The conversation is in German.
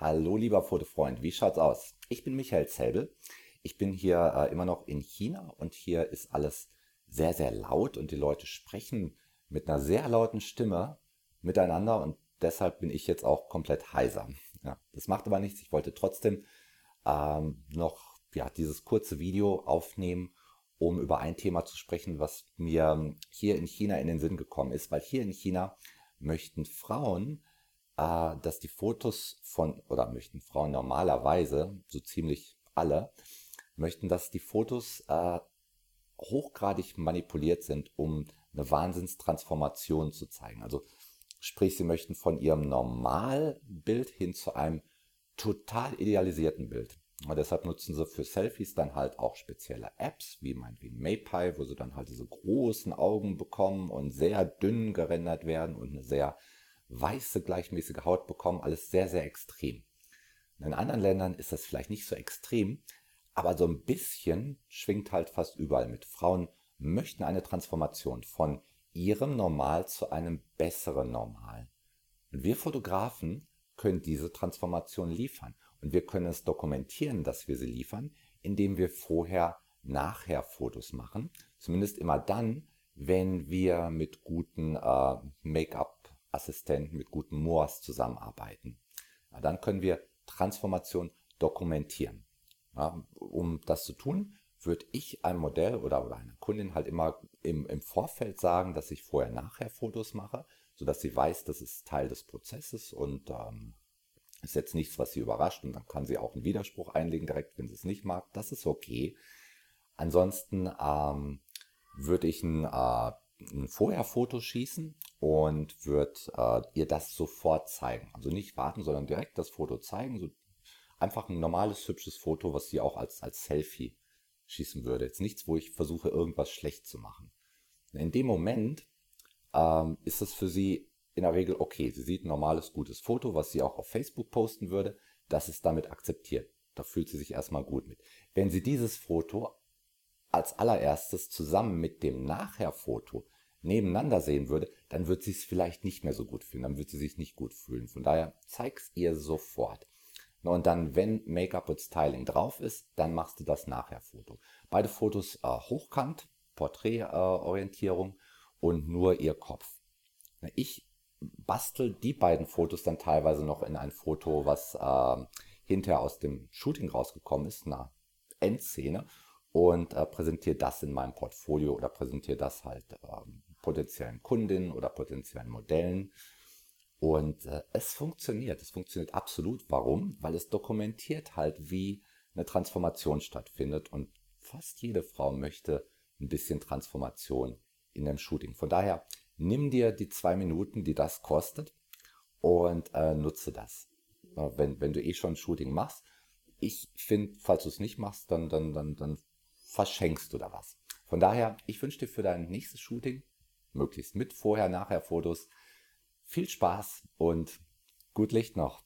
Hallo lieber Fotofreund, wie schaut's aus? Ich bin Michael Zelbel. Ich bin hier äh, immer noch in China und hier ist alles sehr, sehr laut und die Leute sprechen mit einer sehr lauten Stimme miteinander und deshalb bin ich jetzt auch komplett heiser. Ja, das macht aber nichts. Ich wollte trotzdem ähm, noch ja, dieses kurze Video aufnehmen, um über ein Thema zu sprechen, was mir hier in China in den Sinn gekommen ist, weil hier in China möchten Frauen, äh, dass die Fotos von, oder möchten Frauen normalerweise, so ziemlich alle, möchten, dass die Fotos äh, hochgradig manipuliert sind, um eine Wahnsinnstransformation zu zeigen. Also sprich, sie möchten von ihrem Normalbild hin zu einem total idealisierten Bild. Und deshalb nutzen sie für Selfies dann halt auch spezielle Apps, wie meinetwegen MayPy, wo sie dann halt diese großen Augen bekommen und sehr dünn gerendert werden und eine sehr weiße, gleichmäßige Haut bekommen. Alles sehr, sehr extrem. In anderen Ländern ist das vielleicht nicht so extrem, aber so ein bisschen schwingt halt fast überall mit. Frauen möchten eine Transformation von ihrem Normal zu einem besseren Normal. Und wir Fotografen können diese Transformation liefern. Und wir können es dokumentieren, dass wir sie liefern, indem wir vorher nachher Fotos machen. Zumindest immer dann, wenn wir mit guten äh, Make-up-Assistenten, mit guten Moors zusammenarbeiten. Ja, dann können wir Transformation dokumentieren. Ja, um das zu tun, würde ich einem Modell oder, oder einer Kundin halt immer im, im Vorfeld sagen, dass ich vorher-nachher Fotos mache, sodass sie weiß, das ist Teil des Prozesses und ähm, ist jetzt nichts, was sie überrascht und dann kann sie auch einen Widerspruch einlegen direkt, wenn sie es nicht mag. Das ist okay. Ansonsten ähm, würde ich ein, äh, ein Vorher-Foto schießen und würde äh, ihr das sofort zeigen. Also nicht warten, sondern direkt das Foto zeigen. So einfach ein normales, hübsches Foto, was sie auch als, als Selfie schießen würde. Jetzt nichts, wo ich versuche, irgendwas schlecht zu machen. In dem Moment ähm, ist es für sie in der Regel okay. Sie sieht ein normales, gutes Foto, was sie auch auf Facebook posten würde. Das ist damit akzeptiert. Da fühlt sie sich erstmal gut mit. Wenn sie dieses Foto als allererstes zusammen mit dem Nachher-Foto nebeneinander sehen würde, dann wird sie es vielleicht nicht mehr so gut fühlen. Dann wird sie sich nicht gut fühlen. Von daher zeig's ihr sofort. Und dann, wenn Make-up und Styling drauf ist, dann machst du das Nachher-Foto. Beide Fotos äh, hochkant, Porträtorientierung äh, und nur ihr Kopf. Ich bastel die beiden Fotos dann teilweise noch in ein Foto, was äh, hinterher aus dem Shooting rausgekommen ist, eine Endszene und äh, präsentiere das in meinem Portfolio oder präsentiere das halt äh, potenziellen Kundinnen oder potenziellen Modellen. Und äh, es funktioniert, es funktioniert absolut. Warum? Weil es dokumentiert halt, wie eine Transformation stattfindet und fast jede Frau möchte ein bisschen Transformation in dem Shooting. Von daher nimm dir die zwei Minuten, die das kostet und äh, nutze das. Wenn, wenn du eh schon ein Shooting machst. Ich finde, falls du es nicht machst, dann, dann, dann, dann verschenkst du da was. Von daher, ich wünsche dir für dein nächstes Shooting, möglichst mit Vorher-Nachher-Fotos, viel Spaß und gut Licht noch.